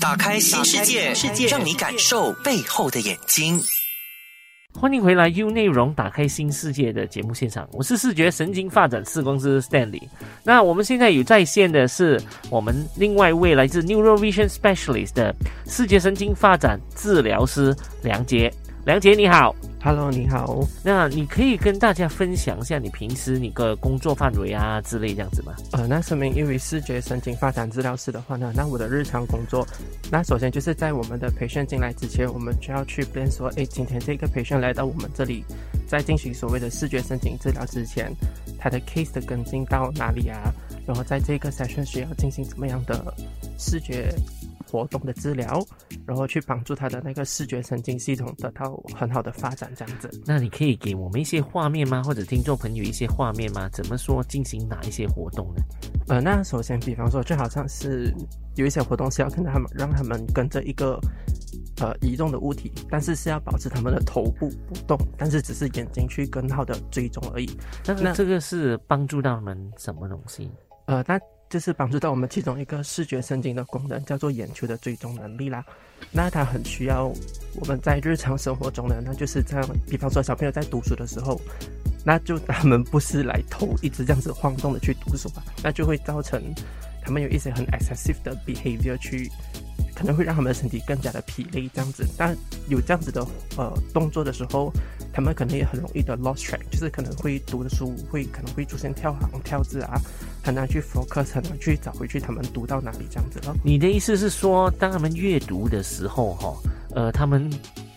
打开新世界，世界让你感受背后的眼睛。欢迎回来，U 内容打开新世界的节目现场，我是视觉神经发展四公司 Stanley。那我们现在有在线的是我们另外一位来自 Neural Vision Specialist 的视觉神经发展治疗师梁杰。梁杰你好，Hello，你好。那你可以跟大家分享一下你平时你的工作范围啊之类这样子吗？呃，那说明因为视觉神经发展治疗师的话呢，那我的日常工作，那首先就是在我们的培训进来之前，我们就要去边说，哎，今天这个培训来到我们这里，在进行所谓的视觉神经治疗之前，他的 case 的跟进到哪里啊？然后在这个 session 需要进行怎么样的视觉？活动的治疗，然后去帮助他的那个视觉神经系统得到很好的发展，这样子。那你可以给我们一些画面吗？或者听众朋友一些画面吗？怎么说进行哪一些活动呢？呃，那首先，比方说，就好像是有一些活动是要跟他们，让他们跟着一个呃移动的物体，但是是要保持他们的头部不动，但是只是眼睛去跟好的追踪而已。那这个是帮助到他们什么东西？呃，那。就是帮助到我们其中一个视觉神经的功能，叫做眼球的追踪能力啦。那它很需要我们在日常生活中呢，那就是这样。比方说小朋友在读书的时候，那就他们不是来头一直这样子晃动的去读书吧，那就会造成他们有一些很 excessive 的 behavior 去。可能会让他们的身体更加的疲累，这样子。但有这样子的呃动作的时候，他们可能也很容易的 lost track，就是可能会读的书会可能会出现跳行、跳字啊，很难去 focus，很难去找回去他们读到哪里这样子咯。你的意思是说，当他们阅读的时候，哈，呃，他们。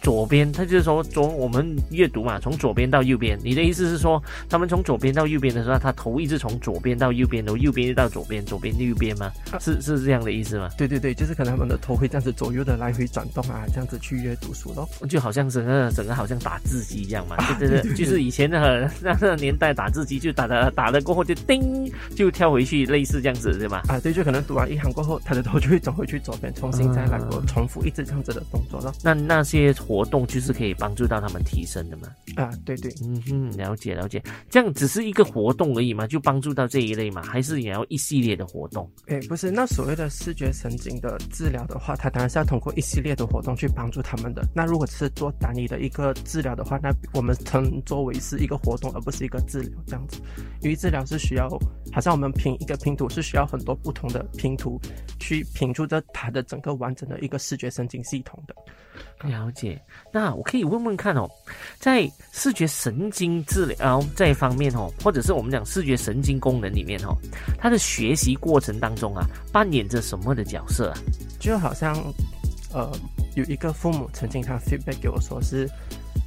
左边，他就是说，从我们阅读嘛，从左边到右边。你的意思是说，他们从左边到右边的时候，他头一直从左边到右边，然后右边到左边，左边右边吗？是是这样的意思吗？对对对，就是可能他们的头会这样子左右的来回转动啊，这样子去阅读书咯。就好像整个整个好像打字机一样嘛，对对对，就是以前的那个年代打字机，就打的打了过后就叮就跳回去，类似这样子对吧？啊，对，就可能读完一行过后，他的头就会转回去左边，重新再来过重复一直这样子的动作咯。那那些。活动就是可以帮助到他们提升的嘛？啊，对对，嗯哼，了解了解。这样只是一个活动而已嘛，就帮助到这一类嘛？还是也要一系列的活动？哎，不是，那所谓的视觉神经的治疗的话，它当然是要通过一系列的活动去帮助他们的。那如果是做单一的一个治疗的话，那我们称作为是一个活动，而不是一个治疗这样子。因为治疗是需要，好像我们拼一个拼图是需要很多不同的拼图去拼出这它的整个完整的一个视觉神经系统的。了解，那我可以问问看哦，在视觉神经治疗这一方面哦，或者是我们讲视觉神经功能里面哦，他的学习过程当中啊，扮演着什么的角色啊？就好像，呃，有一个父母曾经他 feedback 给我说是，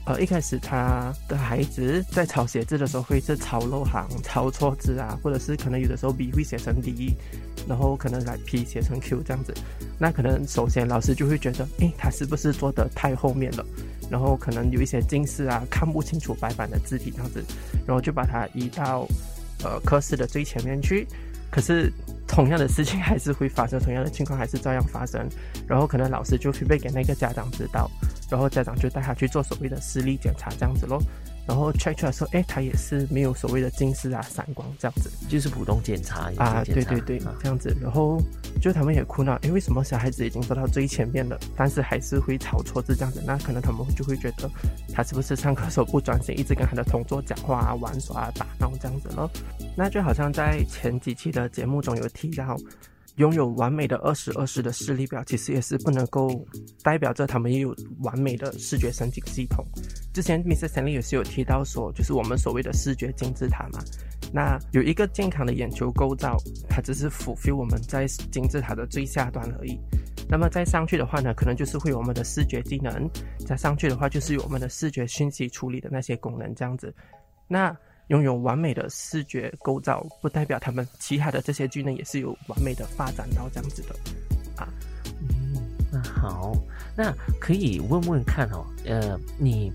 呃，一开始他的孩子在抄写字的时候会是抄漏行、抄错字啊，或者是可能有的时候 B 会写成 D。然后可能来 P 写成 Q 这样子，那可能首先老师就会觉得，诶，他是不是做的太后面了？然后可能有一些近视啊，看不清楚白板的字体这样子，然后就把它移到呃课室的最前面去。可是同样的事情还是会发生，同样的情况还是照样发生。然后可能老师就会被给那个家长知道，然后家长就带他去做所谓的视力检查这样子咯。然后 check 出来说，哎，他也是没有所谓的近视啊、散光这样子，就是普通检查啊，对对对，这样子。然后就他们也苦恼，哎，为什么小孩子已经走到最前面了，但是还是会抄错字这样子？那可能他们就会觉得，他是不是上课时候不专心，一直跟他的同桌讲话啊、玩耍啊、打闹这样子咯？那就好像在前几期的节目中有提到。拥有完美的二十二十的视力表，其实也是不能够代表着他们也有完美的视觉神经系统。之前 Mr. Stanley 也是有提到说，就是我们所谓的视觉金字塔嘛。那有一个健康的眼球构造，它只是符合我们在金字塔的最下端而已。那么再上去的话呢，可能就是会有我们的视觉技能；再上去的话，就是有我们的视觉讯息处理的那些功能这样子。那拥有完美的视觉构造，不代表他们其他的这些技能也是有完美的发展到这样子的啊。嗯，那好，那可以问问看哦，呃，你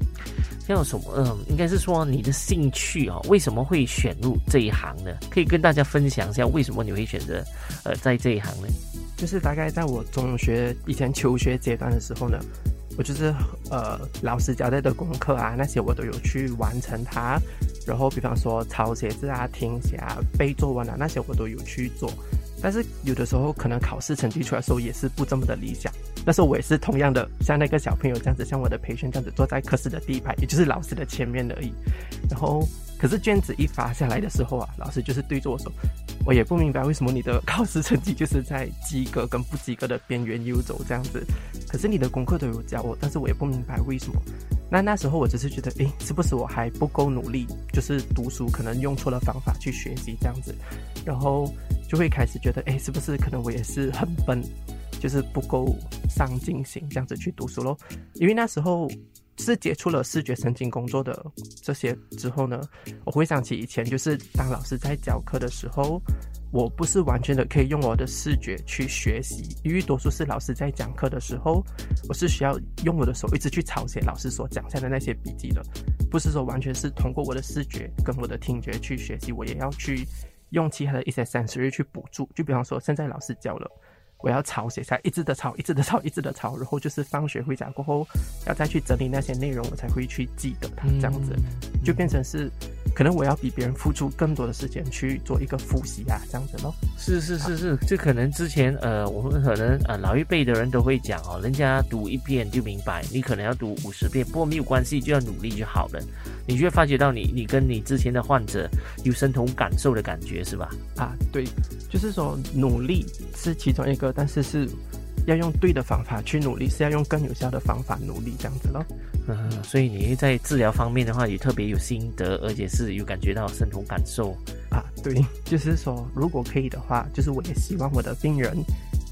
叫什么？嗯，应该是说你的兴趣哦，为什么会选入这一行呢？可以跟大家分享一下为什么你会选择呃在这一行呢？就是大概在我中学以前求学阶段的时候呢。我就是呃，老师交代的功课啊，那些我都有去完成它。然后，比方说抄写字啊、听写啊、背作文啊，那些我都有去做。但是有的时候可能考试成绩出来的时候也是不这么的理想。那时候我也是同样的，像那个小朋友这样子，像我的培训这样子，坐在课室的第一排，也就是老师的前面而已。然后，可是卷子一发下来的时候啊，老师就是对着我说：“我也不明白为什么你的考试成绩就是在及格跟不及格的边缘游走这样子。可是你的功课都有教我，但是我也不明白为什么。那那时候我只是觉得，诶，是不是我还不够努力？就是读书可能用错了方法去学习这样子，然后就会开始觉得，诶，是不是可能我也是很笨？”就是不够上进心，这样子去读书咯。因为那时候是接触了视觉神经工作的这些之后呢，我回想起以前，就是当老师在教课的时候，我不是完全的可以用我的视觉去学习，因为多数是老师在讲课的时候，我是需要用我的手一直去抄写老师所讲下的那些笔记的，不是说完全是通过我的视觉跟我的听觉去学习，我也要去用其他的一些 sensory 去补助。就比方说，现在老师教了。我要抄写下，一直的抄，一直的抄，一直的抄，然后就是放学回家过后，要再去整理那些内容，我才会去记得它。这样子就变成是，可能我要比别人付出更多的时间去做一个复习啊，这样子咯。是是是是，这可能之前呃，我们可能呃老一辈的人都会讲哦，人家读一遍就明白，你可能要读五十遍，不过没有关系，就要努力就好了。你就会发觉到你你跟你之前的患者有身同感受的感觉，是吧？啊，对，就是说努力是其中一个。但是是要用对的方法去努力，是要用更有效的方法努力这样子咯。嗯，所以你在治疗方面的话，也特别有心得，而且是有感觉到身同感受啊。对，就是说，如果可以的话，就是我也希望我的病人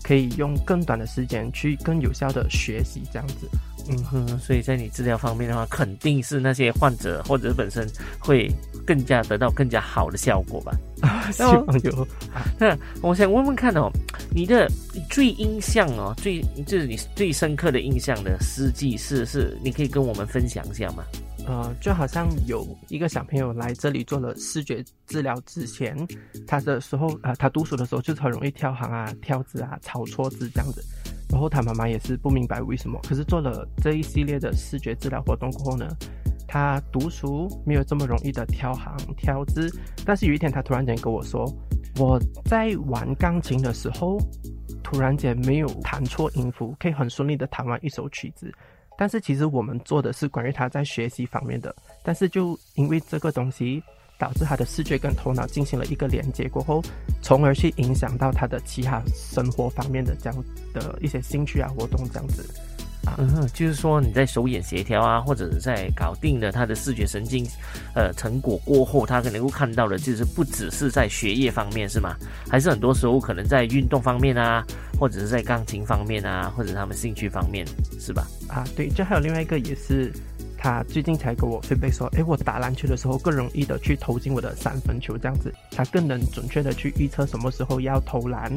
可以用更短的时间去更有效的学习这样子。嗯哼，所以在你治疗方面的话，肯定是那些患者或者本身会更加得到更加好的效果吧。希望有。那我想问问看哦，你的最印象哦，最就是你最深刻的印象的司机是是，你可以跟我们分享一下吗？呃，就好像有一个小朋友来这里做了视觉治疗之前，他的时候啊，他读书的时候就是很容易跳行啊、跳字啊、抄错字这样子。然后他妈妈也是不明白为什么，可是做了这一系列的视觉治疗活动过后呢，他读书没有这么容易的挑行挑字。但是有一天他突然间跟我说，我在玩钢琴的时候，突然间没有弹错音符，可以很顺利的弹完一首曲子。但是其实我们做的是关于他在学习方面的，但是就因为这个东西。导致他的视觉跟头脑进行了一个连接过后，从而去影响到他的其他生活方面的这样的一些兴趣啊活动这样子啊，嗯，就是说你在手眼协调啊，或者是在搞定了他的视觉神经呃成果过后，他可能会看到的，就是不只是在学业方面是吗？还是很多时候可能在运动方面啊，或者是在钢琴方面啊，或者他们兴趣方面是吧？啊，对，这还有另外一个也是。他最近才跟我分贝说，诶，我打篮球的时候更容易的去投进我的三分球，这样子，他更能准确的去预测什么时候要投篮，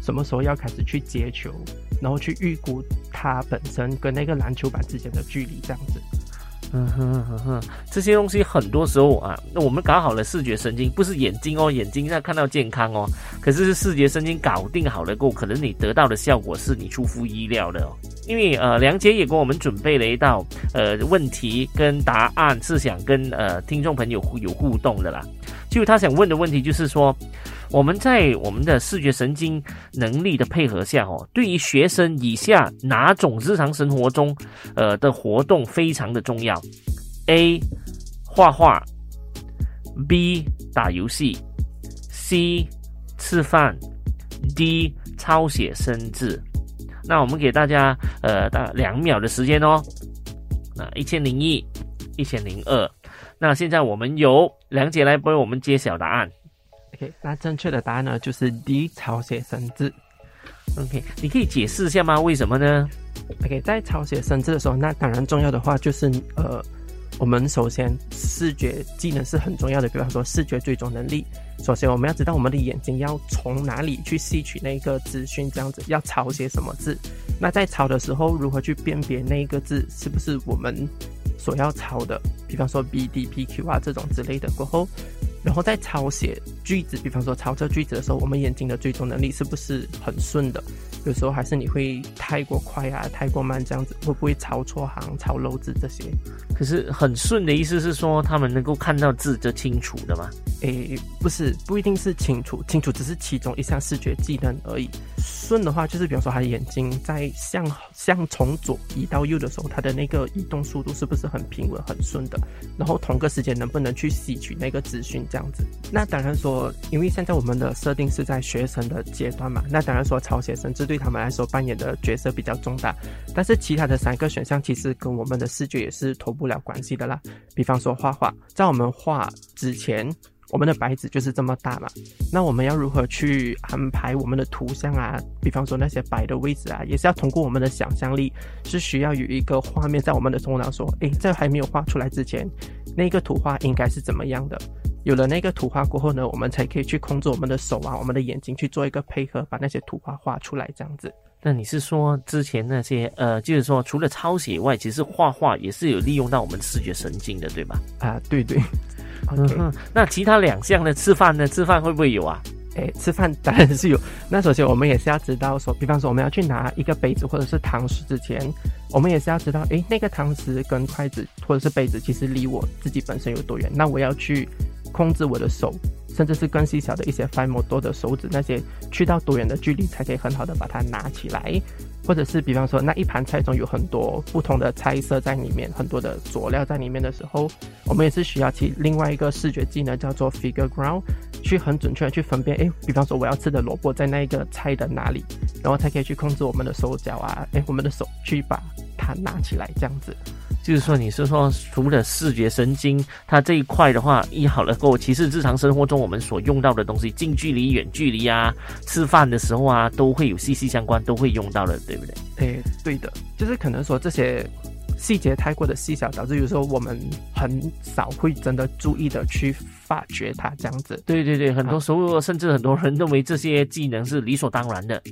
什么时候要开始去接球，然后去预估他本身跟那个篮球板之间的距离，这样子。嗯哼哼哼，这些东西很多时候啊，那我们搞好了视觉神经，不是眼睛哦，眼睛在看到健康哦，可是是视觉神经搞定好了过后，可能你得到的效果是你出乎意料的哦。因为呃，梁杰也给我们准备了一道呃问题跟答案，是想跟呃听众朋友有互动的啦。就他想问的问题就是说。我们在我们的视觉神经能力的配合下，哦，对于学生以下哪种日常生活中，呃的活动非常的重要？A. 画画，B. 打游戏，C. 吃饭，D. 抄写生字。那我们给大家呃大两秒的时间哦。那一千零一，一千零二。那现在我们由梁姐来为我们揭晓答案。OK，那正确的答案呢，就是 D 抄写生字。OK，你可以解释一下吗？为什么呢？OK，在抄写生字的时候，那当然重要的话就是呃，我们首先视觉技能是很重要的，比方说视觉追踪能力。首先我们要知道我们的眼睛要从哪里去吸取那个资讯，这样子要抄写什么字。那在抄的时候，如何去辨别那个字是不是我们所要抄的？比方说 B D P Q 啊这种之类的过后。然后在抄写句子，比方说抄这句子的时候，我们眼睛的追踪能力是不是很顺的？有时候还是你会太过快啊，太过慢这样子，会不会抄错行、抄漏字这些？可是很顺的意思是说，他们能够看到字就清楚的吗？诶，不是，不一定是清楚，清楚只是其中一项视觉技能而已。顺的话，就是比方说他的眼睛在向向从左移到右的时候，他的那个移动速度是不是很平稳、很顺的？然后同个时间能不能去吸取那个资讯这样子？那当然说，因为现在我们的设定是在学生的阶段嘛，那当然说抄写生这对他们来说扮演的角色比较重大。但是其他的三个选项其实跟我们的视觉也是同步了关系的啦。比方说画画，在我们画之前。我们的白纸就是这么大嘛，那我们要如何去安排我们的图像啊？比方说那些白的位置啊，也是要通过我们的想象力，是需要有一个画面在我们的头脑说，诶，在还没有画出来之前，那个图画应该是怎么样的？有了那个图画过后呢，我们才可以去控制我们的手啊，我们的眼睛去做一个配合，把那些图画画出来，这样子。那你是说之前那些呃，就是说除了抄写以外，其实画画也是有利用到我们视觉神经的，对吧？啊，对对。嗯哼，那其他两项呢？吃饭呢？吃饭会不会有啊？哎，吃饭当然是有。那首先我们也是要知道说，比方说我们要去拿一个杯子或者是汤匙之前，我们也是要知道，哎，那个汤匙跟筷子或者是杯子其实离我自己本身有多远？那我要去控制我的手，甚至是更细小的一些 fine motor 的手指那些，去到多远的距离才可以很好的把它拿起来。或者是比方说，那一盘菜中有很多不同的菜色在里面，很多的佐料在里面的时候，我们也是需要其另外一个视觉技能叫做 figure ground，去很准确的去分辨，哎，比方说我要吃的萝卜在那一个菜的哪里，然后才可以去控制我们的手脚啊，哎，我们的手去把它拿起来这样子。就是说，你是说除了视觉神经，它这一块的话，医好了后，其实日常生活中我们所用到的东西，近距离、远距离啊，吃饭的时候啊，都会有息息相关，都会用到的，对不对？诶，对的，就是可能说这些。细节太过的细小，导致有时候我们很少会真的注意的去发掘它这样子。对对对，很多时候甚至很多人认为这些技能是理所当然的。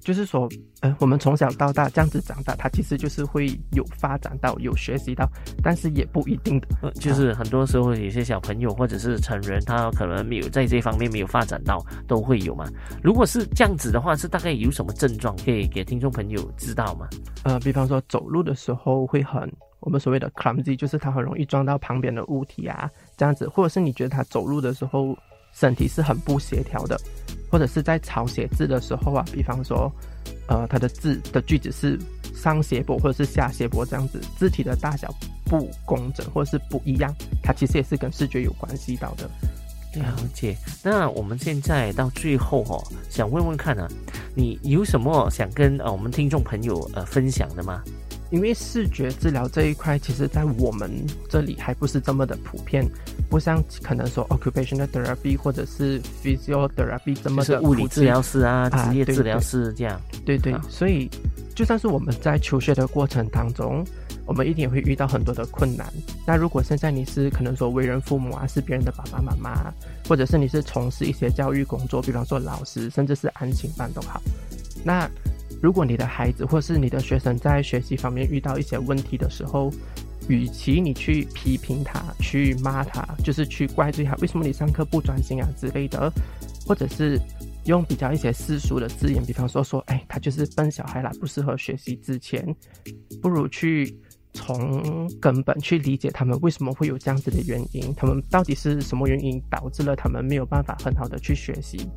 就是说，呃，我们从小到大这样子长大，它其实就是会有发展到、有学习到，但是也不一定的。就是很多时候有些小朋友或者是成人，他可能没有在这方面没有发展到，都会有嘛。如果是这样子的话，是大概有什么症状可以给听众朋友知道吗？呃，比方说走路的时候会。很，我们所谓的 clumsy 就是它很容易撞到旁边的物体啊，这样子，或者是你觉得他走路的时候身体是很不协调的，或者是在抄写字的时候啊，比方说，呃，他的字的句子是上斜坡或者是下斜坡这样子，字体的大小不工整或者是不一样，它其实也是跟视觉有关系到的。了解。那我们现在到最后哦，想问问看啊，你有什么想跟呃我们听众朋友呃分享的吗？因为视觉治疗这一块，其实在我们这里还不是这么的普遍，不像可能说 occupational therapy 或者是 physiotherapy 这么的物理治疗师啊，职业治疗师这样。对对，所以就算是我们在求学的过程当中，我们一定会遇到很多的困难。那如果现在你是可能说为人父母啊，是别人的爸爸妈妈，或者是你是从事一些教育工作，比方说老师，甚至是安亲班都好，那。如果你的孩子或是你的学生在学习方面遇到一些问题的时候，与其你去批评他、去骂他，就是去怪罪他为什么你上课不专心啊之类的，或者是用比较一些世俗的字眼，比方说说，哎，他就是笨小孩啦，不适合学习之前，不如去。从根本去理解他们为什么会有这样子的原因，他们到底是什么原因导致了他们没有办法很好的去学习，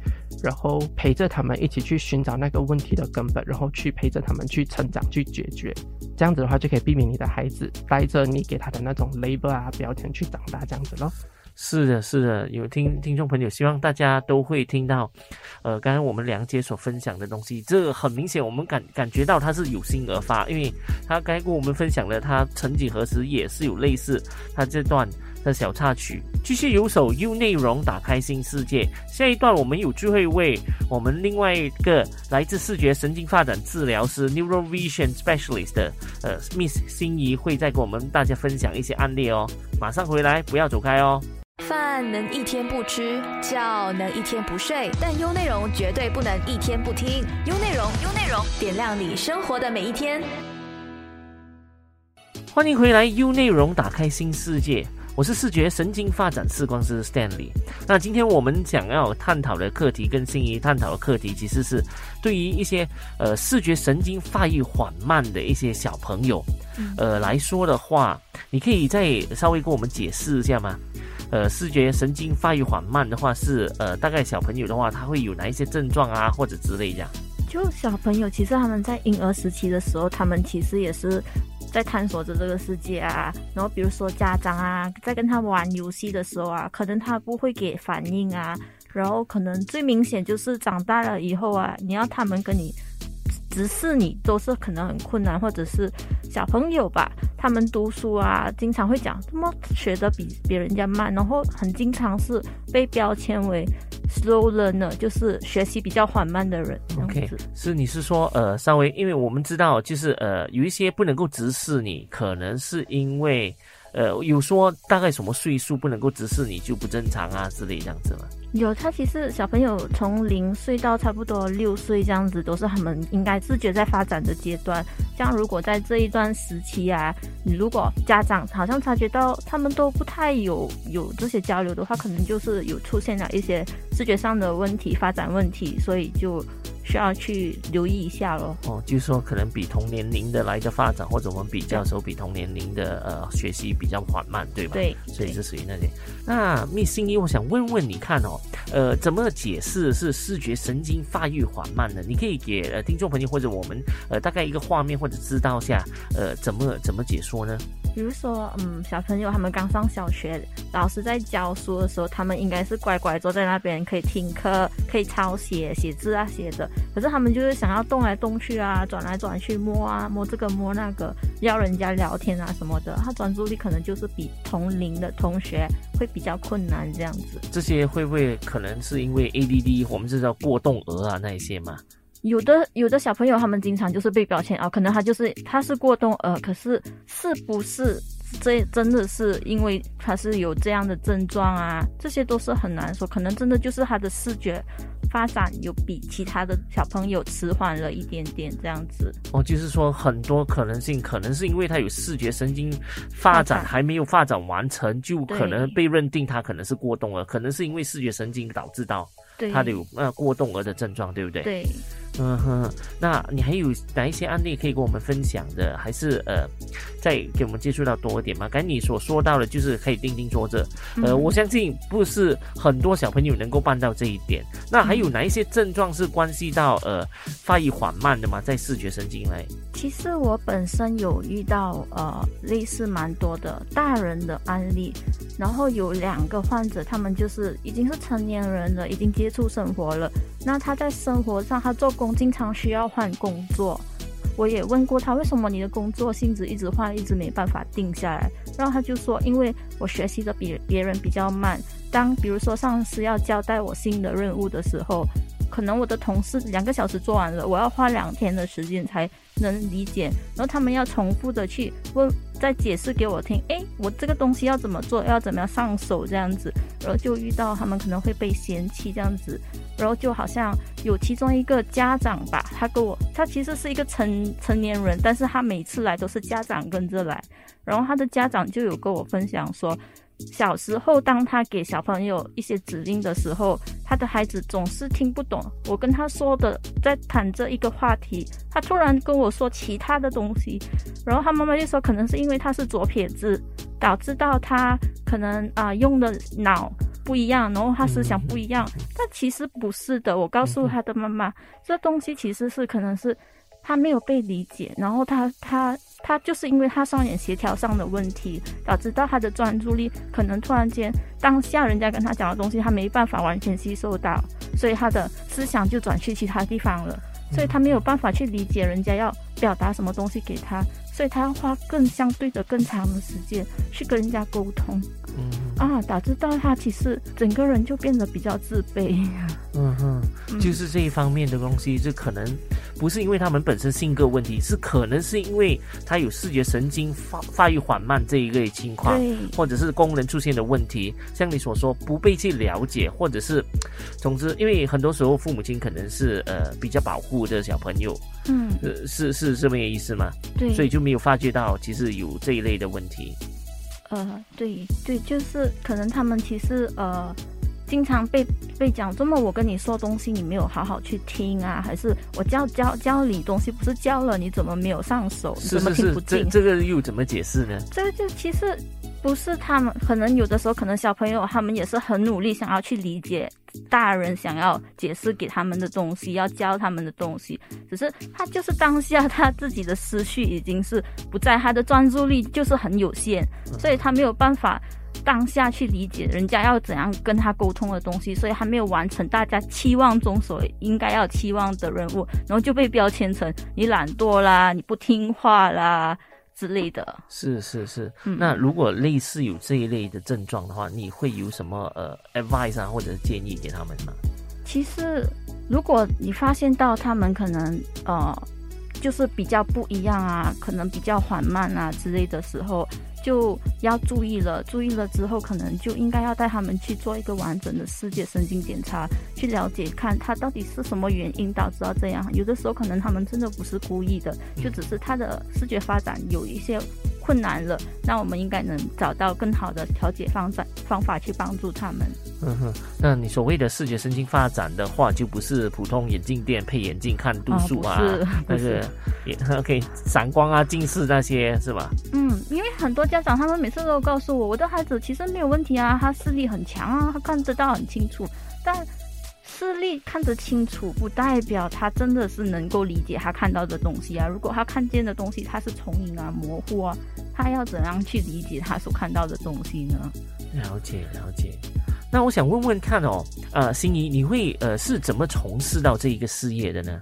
然后陪着他们一起去寻找那个问题的根本，然后去陪着他们去成长去解决，这样子的话就可以避免你的孩子带着你给他的那种 label 啊标签去长大这样子咯。是的，是的，有听听众朋友，希望大家都会听到，呃，刚刚我们梁姐所分享的东西，这很明显，我们感感觉到他是有心而发，因为他刚跟我们分享了，他曾几何时也是有类似他这段的小插曲。继续有首 U 内容打开新世界，下一段我们有机会为我们另外一个来自视觉神经发展治疗师 Neuro Vision Specialist 的呃 Miss 心仪会再跟我们大家分享一些案例哦，马上回来，不要走开哦。饭能一天不吃，觉能一天不睡，但优内容绝对不能一天不听。优内容，优内容，点亮你生活的每一天。欢迎回来，优内容打开新世界。我是视觉神经发展视光师 Stanley。那今天我们想要探讨的课题，跟心仪探讨的课题，其实是对于一些呃视觉神经发育缓慢的一些小朋友，呃来说的话，你可以再稍微跟我们解释一下吗？呃，视觉神经发育缓慢的话，是呃大概小朋友的话，他会有哪一些症状啊，或者之类这样？就小朋友，其实他们在婴儿时期的时候，他们其实也是。在探索着这个世界啊，然后比如说家长啊，在跟他玩游戏的时候啊，可能他不会给反应啊，然后可能最明显就是长大了以后啊，你要他们跟你直视你，都是可能很困难，或者是小朋友吧，他们读书啊，经常会讲怎么学的比别人家慢，然后很经常是被标签为。slow learner 就是学习比较缓慢的人。OK，是你是说呃稍微，因为我们知道就是呃有一些不能够直视你，可能是因为。呃，有说大概什么岁数不能够直视你就不正常啊之类这样子吗？有，他其实小朋友从零岁到差不多六岁这样子，都是他们应该自觉在发展的阶段。像如果在这一段时期啊，你如果家长好像察觉到他们都不太有有这些交流的话，可能就是有出现了一些视觉上的问题、发展问题，所以就。需要去留意一下咯。哦，就是说可能比同年龄的来的发展，或者我们比较时候比同年龄的呃学习比较缓慢，对吧？对，所以是属于那些。那密心怡，我想问问你看哦，呃，怎么解释是视觉神经发育缓慢呢？你可以给呃听众朋友或者我们呃大概一个画面或者知道下呃怎么怎么解说呢？比如说，嗯，小朋友他们刚上小学，老师在教书的时候，他们应该是乖乖坐在那边，可以听课，可以抄写、写字啊，写的。可是他们就是想要动来动去啊，转来转去，摸啊摸这个摸那个，要人家聊天啊什么的，他专注力可能就是比同龄的同学会比较困难这样子。这些会不会可能是因为 ADD，我们知道过动儿啊那一些嘛？有的有的小朋友，他们经常就是被标签啊，可能他就是他是过动儿，可是是不是这真的是因为他是有这样的症状啊？这些都是很难说，可能真的就是他的视觉发展有比其他的小朋友迟缓了一点点这样子。哦，就是说很多可能性，可能是因为他有视觉神经发展还没有发展完成，就可能被认定他可能是过动了，可能是因为视觉神经导致到他的有呃过动儿的症状，对不对？对。嗯哼，那你还有哪一些案例可以跟我们分享的？还是呃，再给我们接触到多一点吗？刚才你所说到的，就是可以定定坐着。呃，我相信不是很多小朋友能够办到这一点。那还有哪一些症状是关系到呃发育缓慢的吗？在视觉神经内？其实我本身有遇到呃类似蛮多的大人的案例，然后有两个患者，他们就是已经是成年人了，已经接触生活了。那他在生活上，他做工经常需要换工作。我也问过他，为什么你的工作性质一直换，一直没办法定下来？然后他就说，因为我学习的比别人比较慢。当比如说上司要交代我新的任务的时候，可能我的同事两个小时做完了，我要花两天的时间才能理解。然后他们要重复的去问，再解释给我听。诶，我这个东西要怎么做，要怎么样上手这样子。然后就遇到他们可能会被嫌弃这样子。然后就好像有其中一个家长吧，他跟我，他其实是一个成成年人，但是他每次来都是家长跟着来。然后他的家长就有跟我分享说，小时候当他给小朋友一些指令的时候，他的孩子总是听不懂我跟他说的，在谈这一个话题，他突然跟我说其他的东西。然后他妈妈就说，可能是因为他是左撇子，导致到他可能啊用的脑。不一样，然后他思想不一样，但其实不是的。我告诉他的妈妈，这东西其实是可能是他没有被理解，然后他他他就是因为他双眼协调上的问题，导致到他的专注力可能突然间当下人家跟他讲的东西，他没办法完全吸收到，所以他的思想就转去其他地方了，所以他没有办法去理解人家要表达什么东西给他，所以他要花更相对的更长的时间去跟人家沟通。嗯啊，导致到他其实整个人就变得比较自卑。嗯哼，就是这一方面的东西，就可能不是因为他们本身性格问题，是可能是因为他有视觉神经发发育缓慢这一类情况，或者是功能出现的问题。像你所说，不被去了解，或者是，总之，因为很多时候父母亲可能是呃比较保护的小朋友，嗯，是是这么个意思吗？对，所以就没有发觉到其实有这一类的问题。呃，对对，就是可能他们其实呃，经常被被讲，这么我跟你说东西，你没有好好去听啊，还是我教教教你东西，不是教了，你怎么没有上手？是是是，这这个又怎么解释呢？这个就其实。不是他们，可能有的时候，可能小朋友他们也是很努力，想要去理解大人想要解释给他们的东西，要教他们的东西。只是他就是当下他自己的思绪已经是不在，他的专注力就是很有限，所以他没有办法当下去理解人家要怎样跟他沟通的东西，所以还没有完成大家期望中所应该要期望的任务，然后就被标签成你懒惰啦，你不听话啦。之类的，是是是。那如果类似有这一类的症状的话，你会有什么呃 advice 啊，或者是建议给他们吗？其实，如果你发现到他们可能呃，就是比较不一样啊，可能比较缓慢啊之类的时候。就要注意了，注意了之后，可能就应该要带他们去做一个完整的视觉神经检查，去了解看他到底是什么原因导致到这样。有的时候可能他们真的不是故意的，就只是他的视觉发展有一些。困难了，那我们应该能找到更好的调节方法方法去帮助他们。嗯哼，那你所谓的视觉神经发展的话，就不是普通眼镜店配眼镜看度数啊，那个也 OK 散光啊、近视那些是吧？嗯，因为很多家长他们每次都告诉我，我的孩子其实没有问题啊，他视力很强啊，他看得到很清楚，但。视力看得清楚，不代表他真的是能够理解他看到的东西啊。如果他看见的东西他是重影啊、模糊啊，他要怎样去理解他所看到的东西呢？了解了解。那我想问问看哦，呃，心仪，你会呃是怎么从事到这一个事业的呢？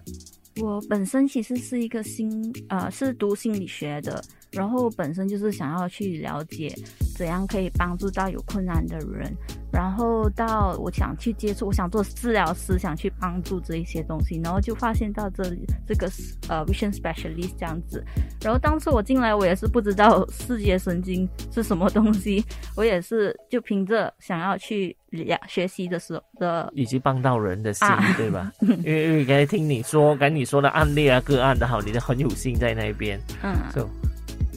我本身其实是一个心呃是读心理学的，然后本身就是想要去了解怎样可以帮助到有困难的人。然后到我想去接触，我想做治疗师，想去帮助这一些东西，然后就发现到这里这个呃 vision specialist 这样子。然后当初我进来，我也是不知道视觉神经是什么东西，我也是就凭着想要去了学习的时候的，以及帮到人的心，对吧？因为因为刚才听你说，刚你说的案例啊个案的好，你的很有心在那边，嗯。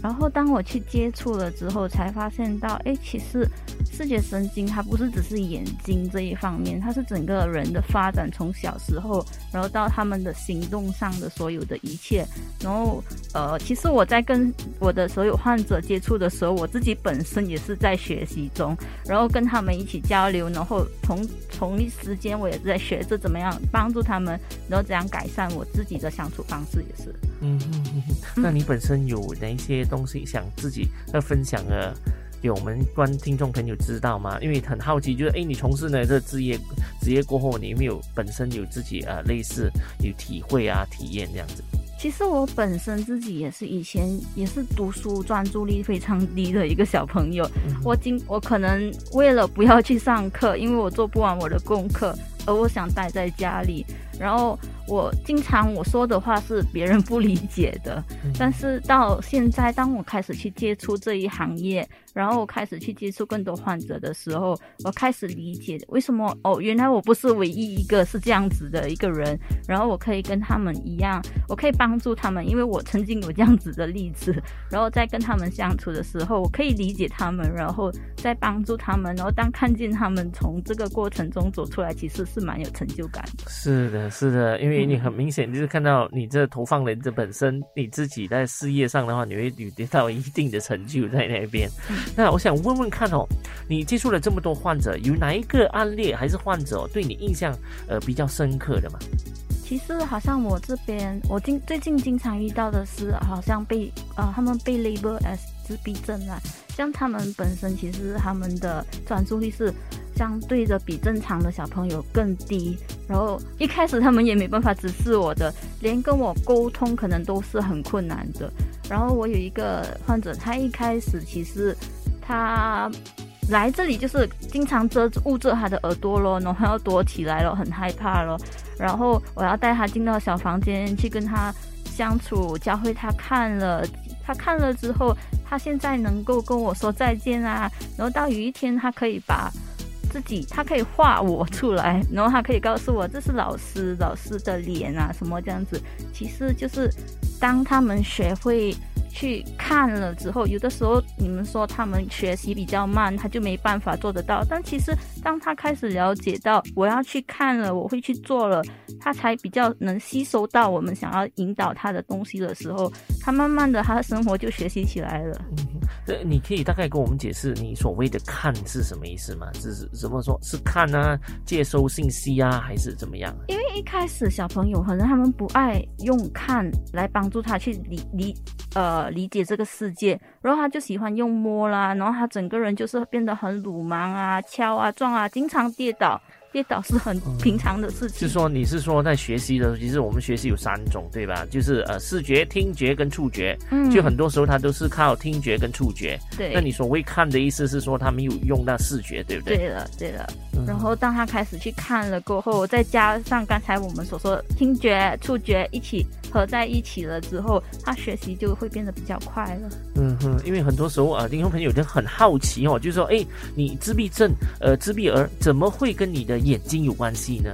然后当我去接触了之后，才发现到，哎，其实视觉神经它不是只是眼睛这一方面，它是整个人的发展，从小时候，然后到他们的行动上的所有的一切。然后，呃，其实我在跟我的所有患者接触的时候，我自己本身也是在学习中，然后跟他们一起交流，然后同同一时间我也在学着怎么样帮助他们，然后怎样改善我自己的相处方式，也是。嗯嗯嗯。那你本身有哪一些？东西想自己要分享的，给我们观听众朋友知道吗？因为很好奇，就是哎，你从事呢这职业职业过后，你有没有本身有自己啊类似有体会啊体验这样子？其实我本身自己也是以前也是读书专注力非常低的一个小朋友，我今我可能为了不要去上课，因为我做不完我的功课，而我想待在家里。然后我经常我说的话是别人不理解的，但是到现在，当我开始去接触这一行业，然后我开始去接触更多患者的时候，我开始理解为什么哦，原来我不是唯一一个是这样子的一个人，然后我可以跟他们一样，我可以帮助他们，因为我曾经有这样子的例子，然后在跟他们相处的时候，我可以理解他们，然后再帮助他们，然后当看见他们从这个过程中走出来，其实是蛮有成就感的。是的。是的，因为你很明显就是看到你这投放人这本身你自己在事业上的话，你会有得到一定的成就在那边。那我想问问看哦，你接触了这么多患者，有哪一个案例还是患者对你印象呃比较深刻的吗？其实好像我这边我经最近经常遇到的是，好像被呃他们被 label as 自闭症啊，像他们本身其实他们的专注力是。相对的比正常的小朋友更低，然后一开始他们也没办法指示我的，连跟我沟通可能都是很困难的。然后我有一个患者，他一开始其实他来这里就是经常遮捂着他的耳朵咯，然后要躲起来了，很害怕咯。然后我要带他进到小房间去跟他相处，教会他看了，他看了之后，他现在能够跟我说再见啊。然后到有一天，他可以把自己，他可以画我出来，然后他可以告诉我这是老师，老师的脸啊，什么这样子。其实就是当他们学会去看了之后，有的时候你们说他们学习比较慢，他就没办法做得到。但其实当他开始了解到我要去看了，我会去做了，他才比较能吸收到我们想要引导他的东西的时候，他慢慢的他的生活就学习起来了。这你可以大概跟我们解释你所谓的看是什么意思吗？是是怎么说？是看啊，接收信息啊，还是怎么样？因为一开始小朋友可能他们不爱用看来帮助他去理理呃理解这个世界，然后他就喜欢用摸啦，然后他整个人就是变得很鲁莽啊、敲啊、撞啊，经常跌倒。跌倒是很平常的事情。是说你是说在学习的时候，其实我们学习有三种，对吧？就是呃视觉、听觉跟触觉。嗯就很多时候它都是靠听觉跟触觉。对，那你所谓看的意思是说他没有用到视觉，对不对？对了对了。嗯然后当他开始去看了过后，再加上刚才我们所说的听觉、触觉一起合在一起了之后，他学习就会变得比较快了。嗯哼，因为很多时候啊，听众朋友就很好奇哦，就是说，哎，你自闭症，呃，自闭儿怎么会跟你的眼睛有关系呢？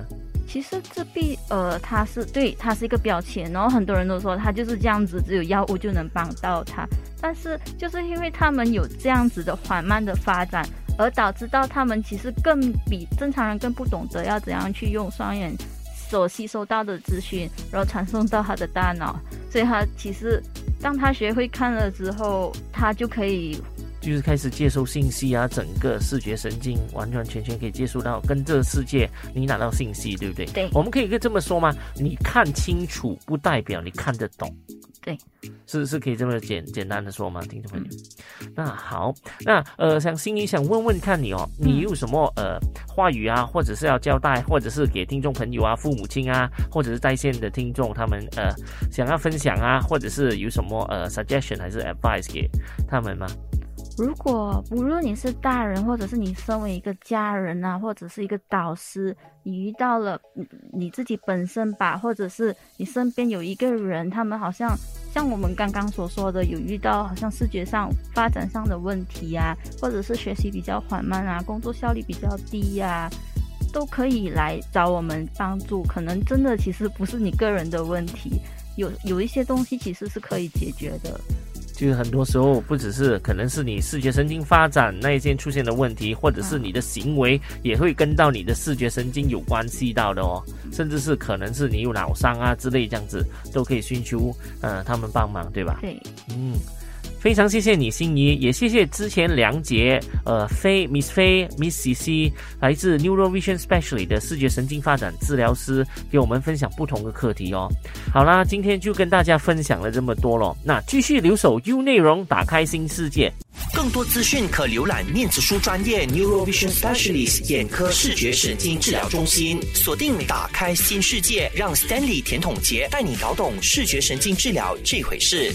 其实自闭，呃，它是对，它是一个标签，然后很多人都说他就是这样子，只有药物就能帮到他。但是就是因为他们有这样子的缓慢的发展，而导致到他们其实更比正常人更不懂得要怎样去用双眼所吸收到的资讯，然后传送到他的大脑。所以他其实当他学会看了之后，他就可以就是开始接收信息啊，整个视觉神经完完全全可以接触到跟这个世界你拿到信息，对不对？对我们可以这么说吗？你看清楚不代表你看得懂。对，是是可以这么简简单的说吗，听众朋友？那好，那呃，想心里想问问看你哦，你有什么呃话语啊，或者是要交代，或者是给听众朋友啊、父母亲啊，或者是在线的听众他们呃想要分享啊，或者是有什么呃 suggestion 还是 advice 给他们吗？如果无论你是大人，或者是你身为一个家人啊，或者是一个导师，你遇到了你你自己本身吧，或者是你身边有一个人，他们好像像我们刚刚所说的，有遇到好像视觉上发展上的问题啊，或者是学习比较缓慢啊，工作效率比较低呀、都可以来找我们帮助。可能真的其实不是你个人的问题，有有一些东西其实是可以解决的。就是很多时候不只是可能是你视觉神经发展那一些出现的问题，或者是你的行为也会跟到你的视觉神经有关系到的哦，甚至是可能是你有脑伤啊之类这样子，都可以寻求呃他们帮忙，对吧？对，嗯。非常谢谢你，心仪，也谢谢之前梁杰、呃飞 Miss 飞 Miss C C 来自 Neurovision Specialist 的视觉神经发展治疗师，给我们分享不同的课题哦。好啦，今天就跟大家分享了这么多咯，那继续留守 U 内容，打开新世界。更多资讯可浏览面子书专业 Neurovision Specialist 眼科视觉神经治疗中心，锁定打开新世界，让 Stanley 甜筒杰带你搞懂视觉神经治疗这回事。